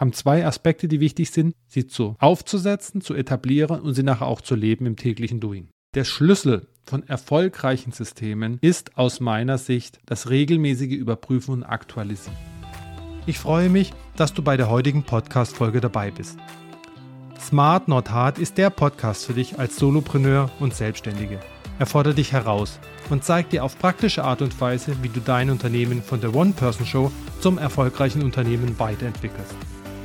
haben zwei Aspekte, die wichtig sind, sie zu aufzusetzen, zu etablieren und sie nachher auch zu leben im täglichen Doing. Der Schlüssel von erfolgreichen Systemen ist aus meiner Sicht das regelmäßige Überprüfen und Aktualisieren. Ich freue mich, dass du bei der heutigen Podcast-Folge dabei bist. Smart Not Hard ist der Podcast für dich als Solopreneur und Selbstständige. Er fordert dich heraus und zeigt dir auf praktische Art und Weise, wie du dein Unternehmen von der One-Person-Show zum erfolgreichen Unternehmen weiterentwickelst.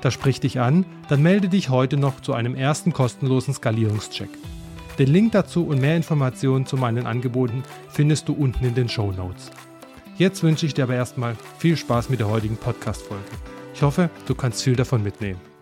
Das spricht dich an, dann melde dich heute noch zu einem ersten kostenlosen Skalierungscheck. Den Link dazu und mehr Informationen zu meinen Angeboten findest du unten in den Show Notes. Jetzt wünsche ich dir aber erstmal viel Spaß mit der heutigen Podcast-Folge. Ich hoffe, du kannst viel davon mitnehmen.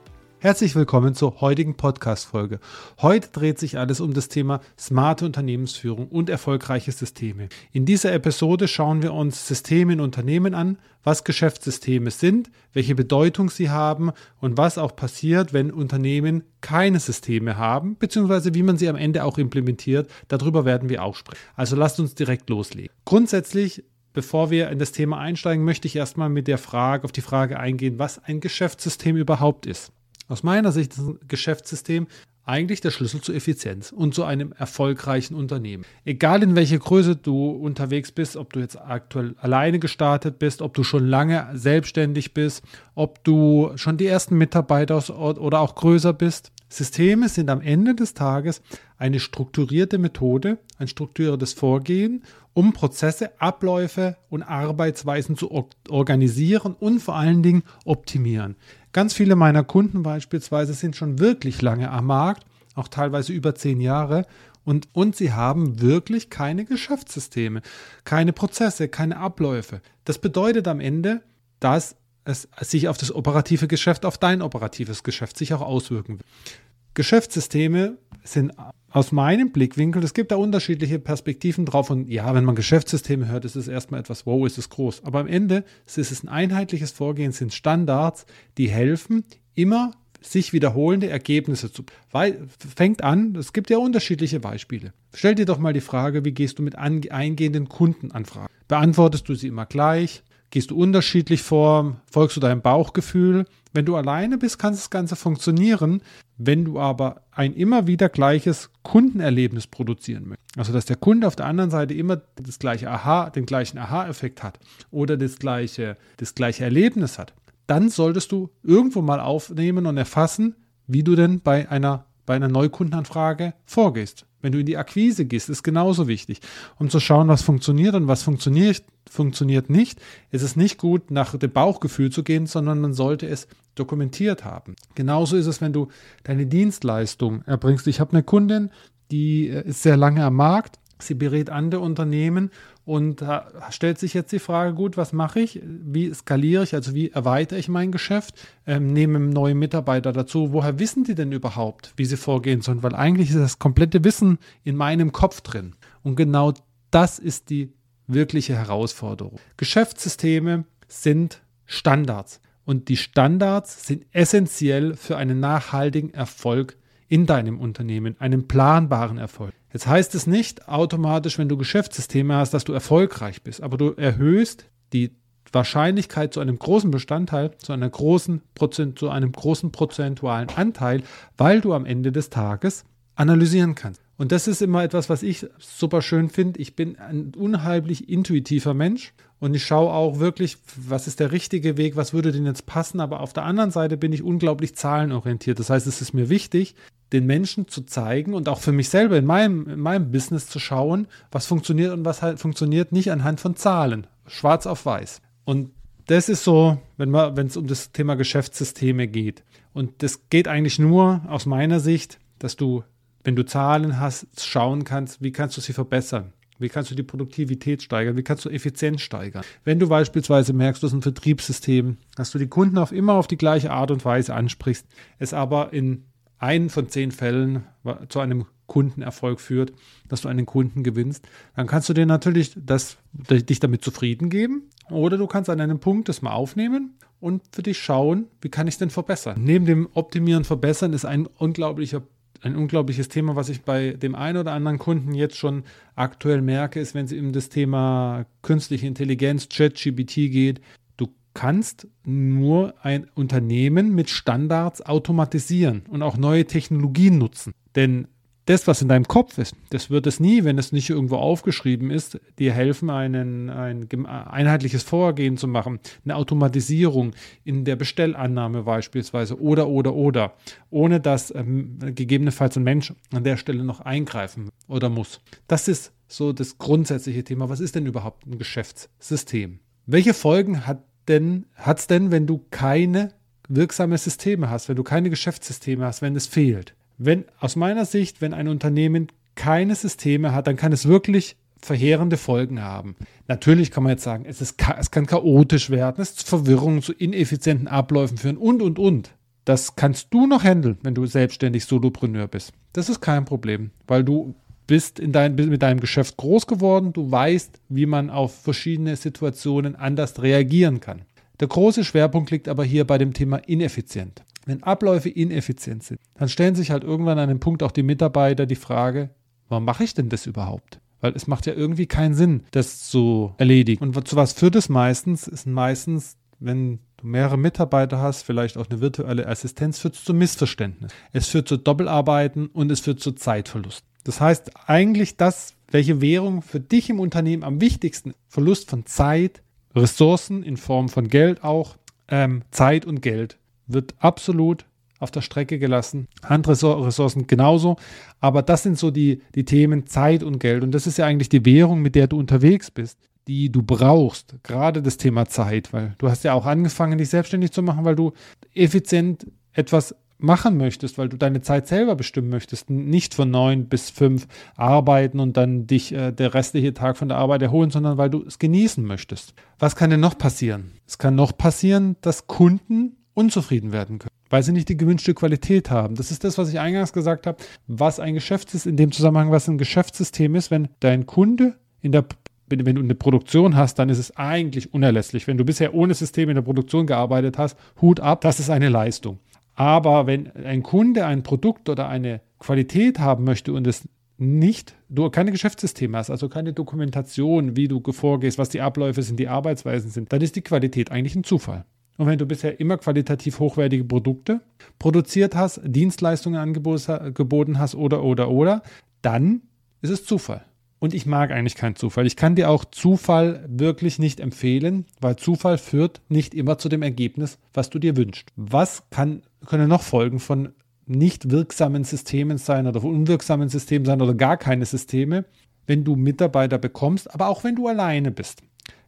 Herzlich willkommen zur heutigen Podcast-Folge. Heute dreht sich alles um das Thema smarte Unternehmensführung und erfolgreiche Systeme. In dieser Episode schauen wir uns Systeme in Unternehmen an, was Geschäftssysteme sind, welche Bedeutung sie haben und was auch passiert, wenn Unternehmen keine Systeme haben, beziehungsweise wie man sie am Ende auch implementiert. Darüber werden wir auch sprechen. Also lasst uns direkt loslegen. Grundsätzlich Bevor wir in das Thema einsteigen, möchte ich erstmal mit der Frage auf die Frage eingehen, was ein Geschäftssystem überhaupt ist. Aus meiner Sicht ist ein Geschäftssystem eigentlich der Schlüssel zur Effizienz und zu einem erfolgreichen Unternehmen. Egal in welcher Größe du unterwegs bist, ob du jetzt aktuell alleine gestartet bist, ob du schon lange selbstständig bist, ob du schon die ersten Mitarbeiter oder auch größer bist. Systeme sind am Ende des Tages eine strukturierte Methode, ein strukturiertes Vorgehen um Prozesse, Abläufe und Arbeitsweisen zu organisieren und vor allen Dingen optimieren. Ganz viele meiner Kunden beispielsweise sind schon wirklich lange am Markt, auch teilweise über zehn Jahre. Und, und sie haben wirklich keine Geschäftssysteme, keine Prozesse, keine Abläufe. Das bedeutet am Ende, dass es sich auf das operative Geschäft, auf dein operatives Geschäft sich auch auswirken wird. Geschäftssysteme sind aus meinem Blickwinkel, es gibt da unterschiedliche Perspektiven drauf und ja, wenn man Geschäftssysteme hört, ist es erstmal etwas, wow, ist es groß. Aber am Ende ist es ein einheitliches Vorgehen, sind Standards, die helfen, immer sich wiederholende Ergebnisse zu. Weil, fängt an, es gibt ja unterschiedliche Beispiele. Stell dir doch mal die Frage, wie gehst du mit eingehenden Kundenanfragen? Beantwortest du sie immer gleich? Gehst du unterschiedlich vor? Folgst du deinem Bauchgefühl? Wenn du alleine bist, kann das Ganze funktionieren. Wenn du aber ein immer wieder gleiches Kundenerlebnis produzieren möchtest, also dass der Kunde auf der anderen Seite immer das gleiche Aha, den gleichen Aha-Effekt hat oder das gleiche, das gleiche Erlebnis hat, dann solltest du irgendwo mal aufnehmen und erfassen, wie du denn bei einer, bei einer Neukundenanfrage vorgehst. Wenn du in die Akquise gehst, ist genauso wichtig, um zu schauen, was funktioniert und was funktioniert, funktioniert nicht. Ist es nicht gut, nach dem Bauchgefühl zu gehen, sondern man sollte es dokumentiert haben. Genauso ist es, wenn du deine Dienstleistung erbringst. Ich habe eine Kundin, die äh, ist sehr lange am Markt. Sie berät andere Unternehmen und da stellt sich jetzt die Frage, gut, was mache ich? Wie skaliere ich, also wie erweitere ich mein Geschäft? Ähm, nehme neue Mitarbeiter dazu. Woher wissen die denn überhaupt, wie sie vorgehen sollen? Weil eigentlich ist das komplette Wissen in meinem Kopf drin. Und genau das ist die wirkliche Herausforderung. Geschäftssysteme sind Standards. Und die Standards sind essentiell für einen nachhaltigen Erfolg in deinem Unternehmen, einen planbaren Erfolg. Jetzt heißt es nicht automatisch, wenn du Geschäftssysteme hast, dass du erfolgreich bist, aber du erhöhst die Wahrscheinlichkeit zu einem großen Bestandteil, zu, einer großen Prozent, zu einem großen prozentualen Anteil, weil du am Ende des Tages analysieren kannst. Und das ist immer etwas, was ich super schön finde. Ich bin ein unheimlich intuitiver Mensch und ich schaue auch wirklich, was ist der richtige Weg, was würde denn jetzt passen. Aber auf der anderen Seite bin ich unglaublich zahlenorientiert. Das heißt, es ist mir wichtig, den Menschen zu zeigen und auch für mich selber in meinem, in meinem Business zu schauen, was funktioniert und was halt funktioniert nicht anhand von Zahlen. Schwarz auf weiß. Und das ist so, wenn es um das Thema Geschäftssysteme geht. Und das geht eigentlich nur aus meiner Sicht, dass du, wenn du Zahlen hast, schauen kannst, wie kannst du sie verbessern. Wie kannst du die Produktivität steigern? Wie kannst du Effizienz steigern? Wenn du beispielsweise merkst, du hast ein Vertriebssystem, dass du die Kunden auf immer auf die gleiche Art und Weise ansprichst, es aber in einen von zehn Fällen zu einem Kundenerfolg führt, dass du einen Kunden gewinnst, dann kannst du dir natürlich das, dich damit zufrieden geben oder du kannst an einem Punkt das mal aufnehmen und für dich schauen, wie kann ich es denn verbessern. Neben dem Optimieren, Verbessern ist ein unglaublicher ein unglaubliches Thema, was ich bei dem einen oder anderen Kunden jetzt schon aktuell merke, ist, wenn es um das Thema künstliche Intelligenz, ChatGPT geht, du kannst nur ein Unternehmen mit Standards automatisieren und auch neue Technologien nutzen. Denn das, was in deinem Kopf ist, das wird es nie, wenn es nicht irgendwo aufgeschrieben ist, dir helfen, einen, ein einheitliches Vorgehen zu machen, eine Automatisierung in der Bestellannahme beispielsweise oder, oder, oder, ohne dass ähm, gegebenenfalls ein Mensch an der Stelle noch eingreifen oder muss. Das ist so das grundsätzliche Thema. Was ist denn überhaupt ein Geschäftssystem? Welche Folgen hat denn, hat's denn, wenn du keine wirksame Systeme hast, wenn du keine Geschäftssysteme hast, wenn es fehlt? Wenn aus meiner Sicht, wenn ein Unternehmen keine Systeme hat, dann kann es wirklich verheerende Folgen haben. Natürlich kann man jetzt sagen, es, ist, es kann chaotisch werden, es zu Verwirrungen, zu ineffizienten Abläufen führen und, und, und. Das kannst du noch handeln, wenn du selbstständig Solopreneur bist. Das ist kein Problem, weil du bist in dein, mit deinem Geschäft groß geworden, du weißt, wie man auf verschiedene Situationen anders reagieren kann. Der große Schwerpunkt liegt aber hier bei dem Thema ineffizient. Wenn Abläufe ineffizient sind, dann stellen sich halt irgendwann an dem Punkt auch die Mitarbeiter die Frage, warum mache ich denn das überhaupt? Weil es macht ja irgendwie keinen Sinn, das zu erledigen. Und zu was führt es meistens? Ist meistens, wenn du mehrere Mitarbeiter hast, vielleicht auch eine virtuelle Assistenz, führt es zu Missverständnis. Es führt zu Doppelarbeiten und es führt zu Zeitverlust. Das heißt eigentlich das, welche Währung für dich im Unternehmen am wichtigsten. Verlust von Zeit, Ressourcen in Form von Geld auch, ähm, Zeit und Geld wird absolut auf der Strecke gelassen. Andere Ressourcen genauso. Aber das sind so die, die Themen Zeit und Geld. Und das ist ja eigentlich die Währung, mit der du unterwegs bist, die du brauchst. Gerade das Thema Zeit, weil du hast ja auch angefangen, dich selbstständig zu machen, weil du effizient etwas machen möchtest, weil du deine Zeit selber bestimmen möchtest, nicht von neun bis fünf arbeiten und dann dich äh, der restliche Tag von der Arbeit erholen, sondern weil du es genießen möchtest. Was kann denn noch passieren? Es kann noch passieren, dass Kunden unzufrieden werden können, weil sie nicht die gewünschte Qualität haben. Das ist das, was ich eingangs gesagt habe, was ein Geschäftssystem, in dem Zusammenhang, was ein Geschäftssystem ist, wenn dein Kunde in der wenn, du eine Produktion hast, dann ist es eigentlich unerlässlich. Wenn du bisher ohne System in der Produktion gearbeitet hast, Hut ab, das ist eine Leistung. Aber wenn ein Kunde ein Produkt oder eine Qualität haben möchte und es nicht, du keine Geschäftssysteme hast, also keine Dokumentation, wie du vorgehst, was die Abläufe sind, die Arbeitsweisen sind, dann ist die Qualität eigentlich ein Zufall. Und wenn du bisher immer qualitativ hochwertige Produkte produziert hast, Dienstleistungen angeboten hast oder, oder, oder, dann ist es Zufall. Und ich mag eigentlich keinen Zufall. Ich kann dir auch Zufall wirklich nicht empfehlen, weil Zufall führt nicht immer zu dem Ergebnis, was du dir wünschst. Was kann, können noch Folgen von nicht wirksamen Systemen sein oder von unwirksamen Systemen sein oder gar keine Systeme, wenn du Mitarbeiter bekommst, aber auch wenn du alleine bist,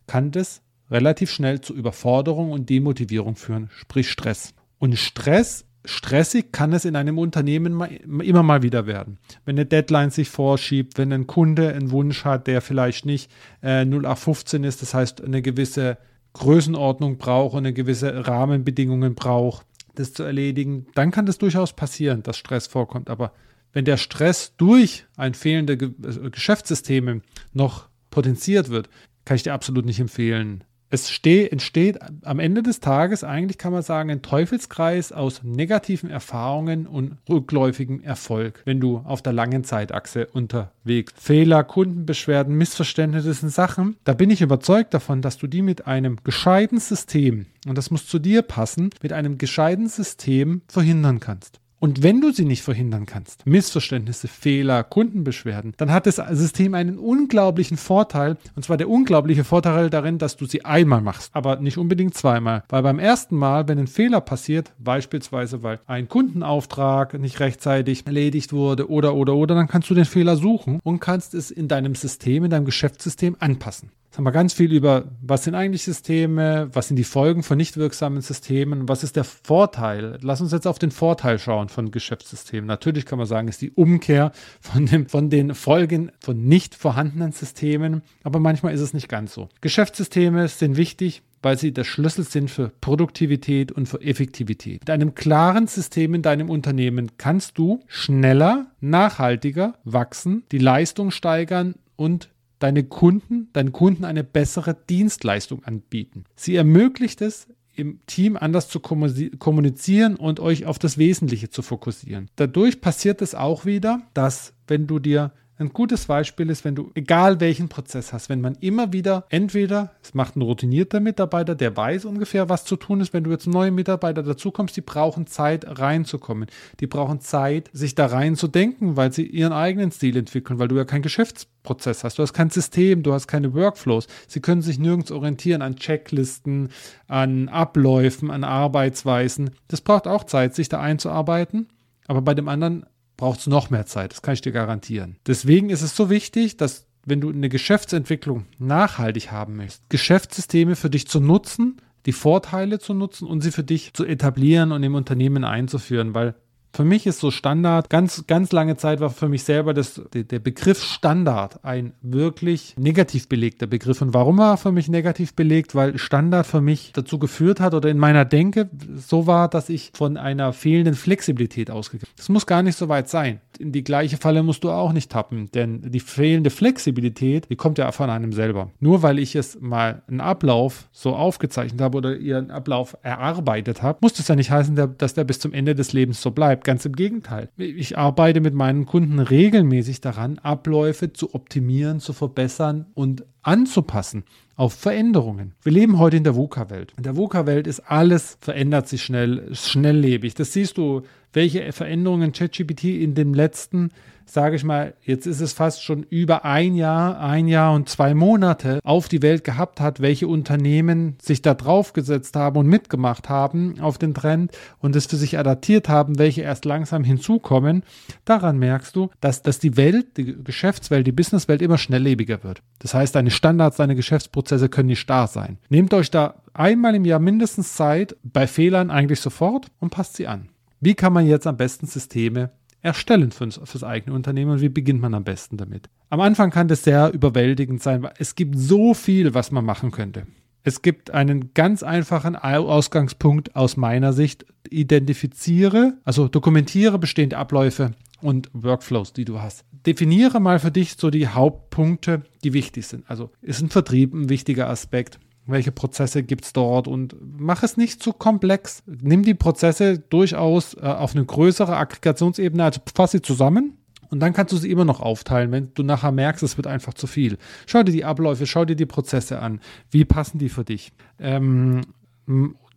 kann das relativ schnell zu Überforderung und Demotivierung führen, sprich Stress. Und Stress, stressig kann es in einem Unternehmen immer mal wieder werden. Wenn eine Deadline sich vorschiebt, wenn ein Kunde einen Wunsch hat, der vielleicht nicht äh, 0815 ist, das heißt eine gewisse Größenordnung braucht und eine gewisse Rahmenbedingungen braucht, das zu erledigen, dann kann das durchaus passieren, dass Stress vorkommt. Aber wenn der Stress durch ein fehlende Ge Geschäftssysteme noch potenziert wird, kann ich dir absolut nicht empfehlen, es steh, entsteht am Ende des Tages eigentlich, kann man sagen, ein Teufelskreis aus negativen Erfahrungen und rückläufigem Erfolg, wenn du auf der langen Zeitachse unterwegs. Fehler, Kundenbeschwerden, Missverständnisse sind Sachen, da bin ich überzeugt davon, dass du die mit einem gescheiten System, und das muss zu dir passen, mit einem gescheiten System verhindern kannst. Und wenn du sie nicht verhindern kannst, Missverständnisse, Fehler, Kundenbeschwerden, dann hat das System einen unglaublichen Vorteil. Und zwar der unglaubliche Vorteil darin, dass du sie einmal machst, aber nicht unbedingt zweimal. Weil beim ersten Mal, wenn ein Fehler passiert, beispielsweise weil ein Kundenauftrag nicht rechtzeitig erledigt wurde oder, oder, oder, dann kannst du den Fehler suchen und kannst es in deinem System, in deinem Geschäftssystem anpassen. Haben wir ganz viel über, was sind eigentlich Systeme, was sind die Folgen von nicht wirksamen Systemen, was ist der Vorteil. Lass uns jetzt auf den Vorteil schauen von Geschäftssystemen. Natürlich kann man sagen, ist die Umkehr von, dem, von den Folgen von nicht vorhandenen Systemen, aber manchmal ist es nicht ganz so. Geschäftssysteme sind wichtig, weil sie der Schlüssel sind für Produktivität und für Effektivität. Mit einem klaren System in deinem Unternehmen kannst du schneller, nachhaltiger wachsen, die Leistung steigern und deine Kunden, deinen Kunden eine bessere Dienstleistung anbieten. Sie ermöglicht es, im Team anders zu kommunizieren und euch auf das Wesentliche zu fokussieren. Dadurch passiert es auch wieder, dass wenn du dir ein gutes Beispiel ist, wenn du egal welchen Prozess hast, wenn man immer wieder entweder, es macht ein routinierter Mitarbeiter, der weiß ungefähr, was zu tun ist, wenn du jetzt neue Mitarbeiter dazukommst, die brauchen Zeit reinzukommen. Die brauchen Zeit, sich da reinzudenken, weil sie ihren eigenen Stil entwickeln, weil du ja keinen Geschäftsprozess hast, du hast kein System, du hast keine Workflows. Sie können sich nirgends orientieren an Checklisten, an Abläufen, an Arbeitsweisen. Das braucht auch Zeit, sich da einzuarbeiten. Aber bei dem anderen braucht es noch mehr Zeit. Das kann ich dir garantieren. Deswegen ist es so wichtig, dass wenn du eine Geschäftsentwicklung nachhaltig haben möchtest, Geschäftssysteme für dich zu nutzen, die Vorteile zu nutzen und sie für dich zu etablieren und im Unternehmen einzuführen, weil für mich ist so Standard, ganz, ganz lange Zeit war für mich selber das, der Begriff Standard ein wirklich negativ belegter Begriff. Und warum war er für mich negativ belegt? Weil Standard für mich dazu geführt hat oder in meiner Denke so war, dass ich von einer fehlenden Flexibilität ausgegangen bin. Das muss gar nicht so weit sein. In die gleiche Falle musst du auch nicht tappen, denn die fehlende Flexibilität, die kommt ja von einem selber. Nur weil ich es mal einen Ablauf so aufgezeichnet habe oder ihren Ablauf erarbeitet habe, muss das ja nicht heißen, dass der bis zum Ende des Lebens so bleibt. Ganz im Gegenteil. Ich arbeite mit meinen Kunden regelmäßig daran, Abläufe zu optimieren, zu verbessern und anzupassen auf Veränderungen. Wir leben heute in der VUCA-Welt. In der VUCA-Welt ist alles verändert sich schnell, schnelllebig. Das siehst du, welche Veränderungen ChatGPT in dem letzten sage ich mal, jetzt ist es fast schon über ein Jahr, ein Jahr und zwei Monate auf die Welt gehabt hat, welche Unternehmen sich da draufgesetzt haben und mitgemacht haben auf den Trend und es für sich adaptiert haben, welche erst langsam hinzukommen, daran merkst du, dass, dass die Welt, die Geschäftswelt, die Businesswelt immer schnelllebiger wird. Das heißt, deine Standards, deine Geschäftsprozesse können nicht starr sein. Nehmt euch da einmal im Jahr mindestens Zeit, bei Fehlern eigentlich sofort und passt sie an. Wie kann man jetzt am besten Systeme erstellen fürs, fürs eigene Unternehmen und wie beginnt man am besten damit? Am Anfang kann das sehr überwältigend sein, weil es gibt so viel, was man machen könnte. Es gibt einen ganz einfachen Ausgangspunkt aus meiner Sicht. Identifiziere, also dokumentiere bestehende Abläufe und Workflows, die du hast. Definiere mal für dich so die Hauptpunkte, die wichtig sind. Also ist ein Vertrieb ein wichtiger Aspekt? Welche Prozesse gibt es dort und mach es nicht zu komplex. Nimm die Prozesse durchaus äh, auf eine größere Aggregationsebene, also fass sie zusammen und dann kannst du sie immer noch aufteilen, wenn du nachher merkst, es wird einfach zu viel. Schau dir die Abläufe, schau dir die Prozesse an. Wie passen die für dich? Ähm,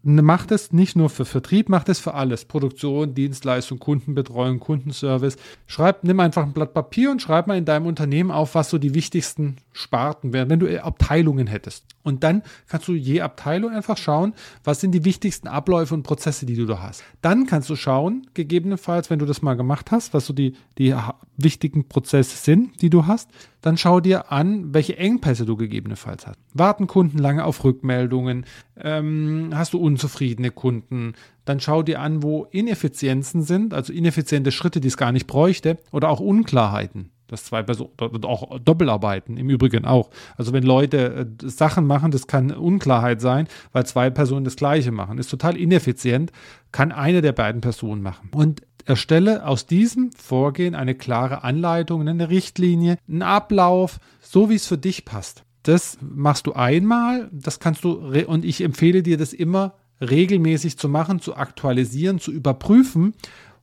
macht es nicht nur für Vertrieb, macht es für alles. Produktion, Dienstleistung, Kundenbetreuung, Kundenservice. Schreib, nimm einfach ein Blatt Papier und schreib mal in deinem Unternehmen auf, was so die wichtigsten Sparten wären, wenn du Abteilungen hättest. Und dann kannst du je Abteilung einfach schauen, was sind die wichtigsten Abläufe und Prozesse, die du da hast. Dann kannst du schauen, gegebenenfalls, wenn du das mal gemacht hast, was so die, die wichtigen Prozesse sind, die du hast, dann schau dir an, welche Engpässe du gegebenenfalls hast. Warten Kunden lange auf Rückmeldungen? Ähm, hast du unzufriedene Kunden? Dann schau dir an, wo Ineffizienzen sind, also ineffiziente Schritte, die es gar nicht bräuchte, oder auch Unklarheiten. Das zwei Personen, auch Doppelarbeiten im Übrigen auch. Also wenn Leute äh, Sachen machen, das kann Unklarheit sein, weil zwei Personen das Gleiche machen. Ist total ineffizient, kann eine der beiden Personen machen. Und erstelle aus diesem Vorgehen eine klare Anleitung, eine Richtlinie, einen Ablauf, so wie es für dich passt. Das machst du einmal, das kannst du, und ich empfehle dir das immer regelmäßig zu machen, zu aktualisieren, zu überprüfen.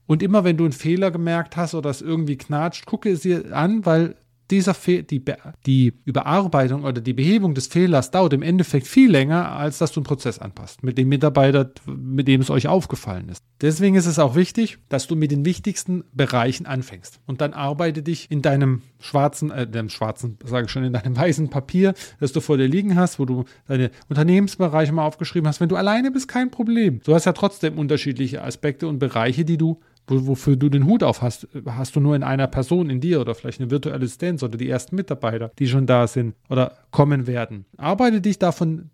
Und immer wenn du einen Fehler gemerkt hast oder es irgendwie knatscht, gucke es dir an, weil dieser Fe die, die Überarbeitung oder die Behebung des Fehlers dauert im Endeffekt viel länger, als dass du einen Prozess anpasst mit dem Mitarbeiter, mit dem es euch aufgefallen ist. Deswegen ist es auch wichtig, dass du mit den wichtigsten Bereichen anfängst und dann arbeite dich in deinem schwarzen, äh, dem schwarzen, sage ich schon, in deinem weißen Papier, das du vor dir liegen hast, wo du deine Unternehmensbereiche mal aufgeschrieben hast. Wenn du alleine bist, kein Problem. Du hast ja trotzdem unterschiedliche Aspekte und Bereiche, die du wofür du den Hut auf hast, hast du nur in einer Person, in dir oder vielleicht eine virtuelle Assistenz oder die ersten Mitarbeiter, die schon da sind oder kommen werden. Arbeite dich davon,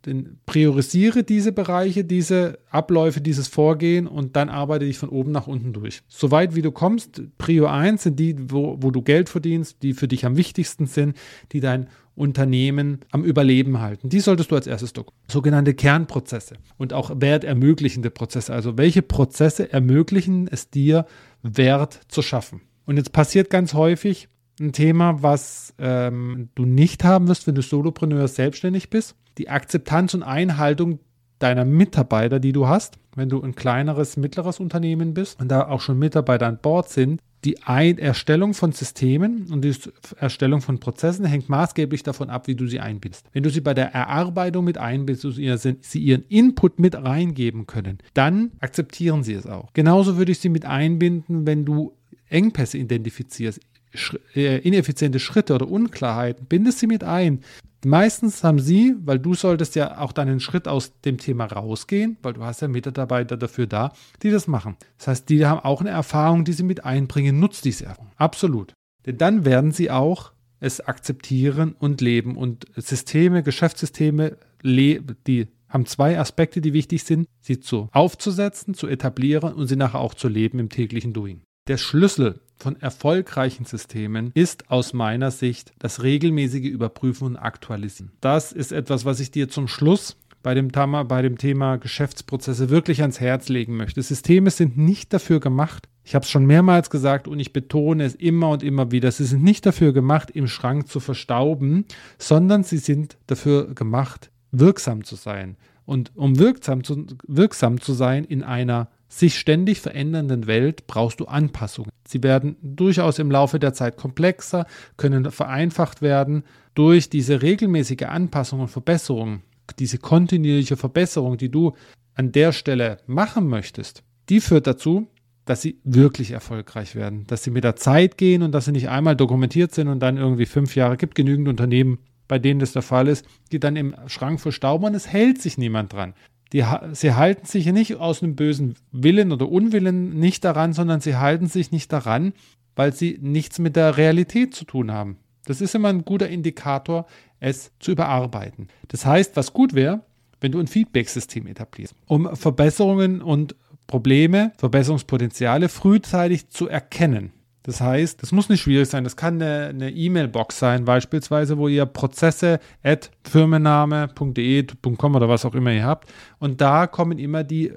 priorisiere diese Bereiche, diese Abläufe, dieses Vorgehen und dann arbeite dich von oben nach unten durch. Soweit wie du kommst, Prio 1 sind die, wo, wo du Geld verdienst, die für dich am wichtigsten sind, die dein Unternehmen am Überleben halten. Die solltest du als erstes dokumentieren. Sogenannte Kernprozesse und auch wertermöglichende Prozesse. Also welche Prozesse ermöglichen es dir, Wert zu schaffen? Und jetzt passiert ganz häufig ein Thema, was ähm, du nicht haben wirst, wenn du Solopreneur selbstständig bist. Die Akzeptanz und Einhaltung deiner Mitarbeiter, die du hast, wenn du ein kleineres, mittleres Unternehmen bist und da auch schon Mitarbeiter an Bord sind, die Ein Erstellung von Systemen und die Erstellung von Prozessen hängt maßgeblich davon ab, wie du sie einbindest. Wenn du sie bei der Erarbeitung mit einbindest, sie ihren Input mit reingeben können, dann akzeptieren sie es auch. Genauso würde ich sie mit einbinden, wenn du Engpässe identifizierst, äh, ineffiziente Schritte oder Unklarheiten, bindest sie mit ein. Meistens haben sie, weil du solltest ja auch deinen Schritt aus dem Thema rausgehen, weil du hast ja Mitarbeiter dafür da, die das machen. Das heißt, die haben auch eine Erfahrung, die sie mit einbringen. Nutzt diese Erfahrung. Absolut. Denn dann werden sie auch es akzeptieren und leben. Und Systeme, Geschäftssysteme, die haben zwei Aspekte, die wichtig sind, sie zu aufzusetzen, zu etablieren und sie nachher auch zu leben im täglichen Doing. Der Schlüssel von erfolgreichen Systemen ist aus meiner Sicht das regelmäßige Überprüfen und Aktualisieren. Das ist etwas, was ich dir zum Schluss bei dem, Thema, bei dem Thema Geschäftsprozesse wirklich ans Herz legen möchte. Systeme sind nicht dafür gemacht, ich habe es schon mehrmals gesagt und ich betone es immer und immer wieder, sie sind nicht dafür gemacht, im Schrank zu verstauben, sondern sie sind dafür gemacht, wirksam zu sein. Und um wirksam zu, wirksam zu sein in einer sich ständig verändernden Welt brauchst du Anpassungen. Sie werden durchaus im Laufe der Zeit komplexer, können vereinfacht werden durch diese regelmäßige Anpassung und Verbesserung, diese kontinuierliche Verbesserung, die du an der Stelle machen möchtest. Die führt dazu, dass sie wirklich erfolgreich werden, dass sie mit der Zeit gehen und dass sie nicht einmal dokumentiert sind und dann irgendwie fünf Jahre gibt genügend Unternehmen, bei denen das der Fall ist, die dann im Schrank verstauben und es hält sich niemand dran. Die, sie halten sich nicht aus einem bösen Willen oder Unwillen nicht daran, sondern sie halten sich nicht daran, weil sie nichts mit der Realität zu tun haben. Das ist immer ein guter Indikator, es zu überarbeiten. Das heißt, was gut wäre, wenn du ein Feedback-System etablierst, um Verbesserungen und Probleme, Verbesserungspotenziale frühzeitig zu erkennen. Das heißt, das muss nicht schwierig sein. Das kann eine E-Mail-Box sein, beispielsweise, wo ihr Prozesse at firmenname.de.com oder was auch immer ihr habt. Und da kommen immer die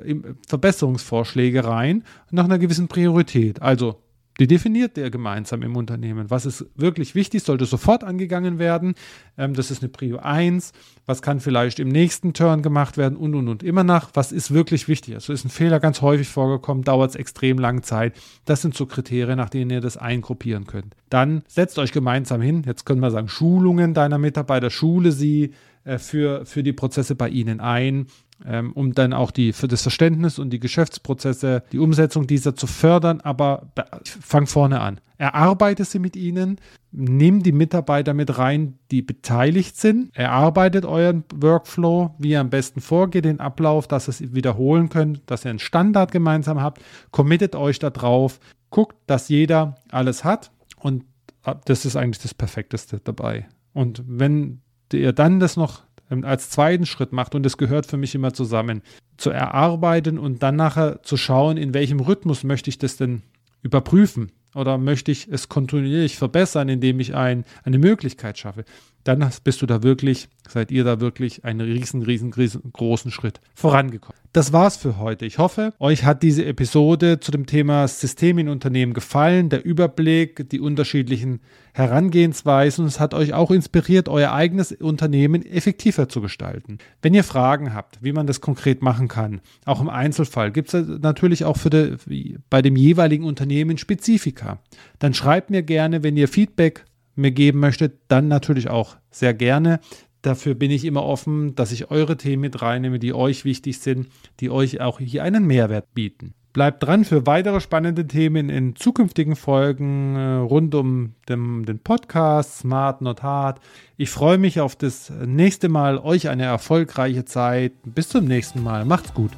Verbesserungsvorschläge rein nach einer gewissen Priorität. Also die definiert der gemeinsam im Unternehmen. Was ist wirklich wichtig, sollte sofort angegangen werden. Ähm, das ist eine Prio 1. Was kann vielleicht im nächsten Turn gemacht werden und und und immer nach. Was ist wirklich wichtig? Also ist ein Fehler ganz häufig vorgekommen, dauert es extrem lange Zeit. Das sind so Kriterien, nach denen ihr das eingruppieren könnt. Dann setzt euch gemeinsam hin. Jetzt können wir sagen, Schulungen deiner Mitarbeiter, schule sie äh, für, für die Prozesse bei ihnen ein ähm, um dann auch die, für das Verständnis und die Geschäftsprozesse, die Umsetzung dieser zu fördern. Aber fang vorne an. Erarbeite sie mit ihnen, nimm die Mitarbeiter mit rein, die beteiligt sind, erarbeitet euren Workflow, wie ihr am besten vorgeht, den Ablauf, dass ihr es wiederholen könnt, dass ihr einen Standard gemeinsam habt, committet euch da drauf, guckt, dass jeder alles hat und das ist eigentlich das Perfekteste dabei. Und wenn ihr dann das noch ähm, als zweiten Schritt macht, und das gehört für mich immer zusammen, zu erarbeiten und dann nachher zu schauen, in welchem Rhythmus möchte ich das denn überprüfen? Oder möchte ich es kontinuierlich verbessern, indem ich ein, eine Möglichkeit schaffe dann bist du da wirklich, seid ihr da wirklich einen riesen, riesen, riesengroßen Schritt vorangekommen. Das war's für heute. Ich hoffe, euch hat diese Episode zu dem Thema System in Unternehmen gefallen, der Überblick, die unterschiedlichen Herangehensweisen und es hat euch auch inspiriert, euer eigenes Unternehmen effektiver zu gestalten. Wenn ihr Fragen habt, wie man das konkret machen kann, auch im Einzelfall, gibt es natürlich auch für die, bei dem jeweiligen Unternehmen Spezifika. Dann schreibt mir gerne, wenn ihr Feedback mir geben möchtet, dann natürlich auch sehr gerne. Dafür bin ich immer offen, dass ich eure Themen mit reinnehme, die euch wichtig sind, die euch auch hier einen Mehrwert bieten. Bleibt dran für weitere spannende Themen in zukünftigen Folgen äh, rund um den, den Podcast Smart Not Hard. Ich freue mich auf das nächste Mal. Euch eine erfolgreiche Zeit. Bis zum nächsten Mal. Macht's gut.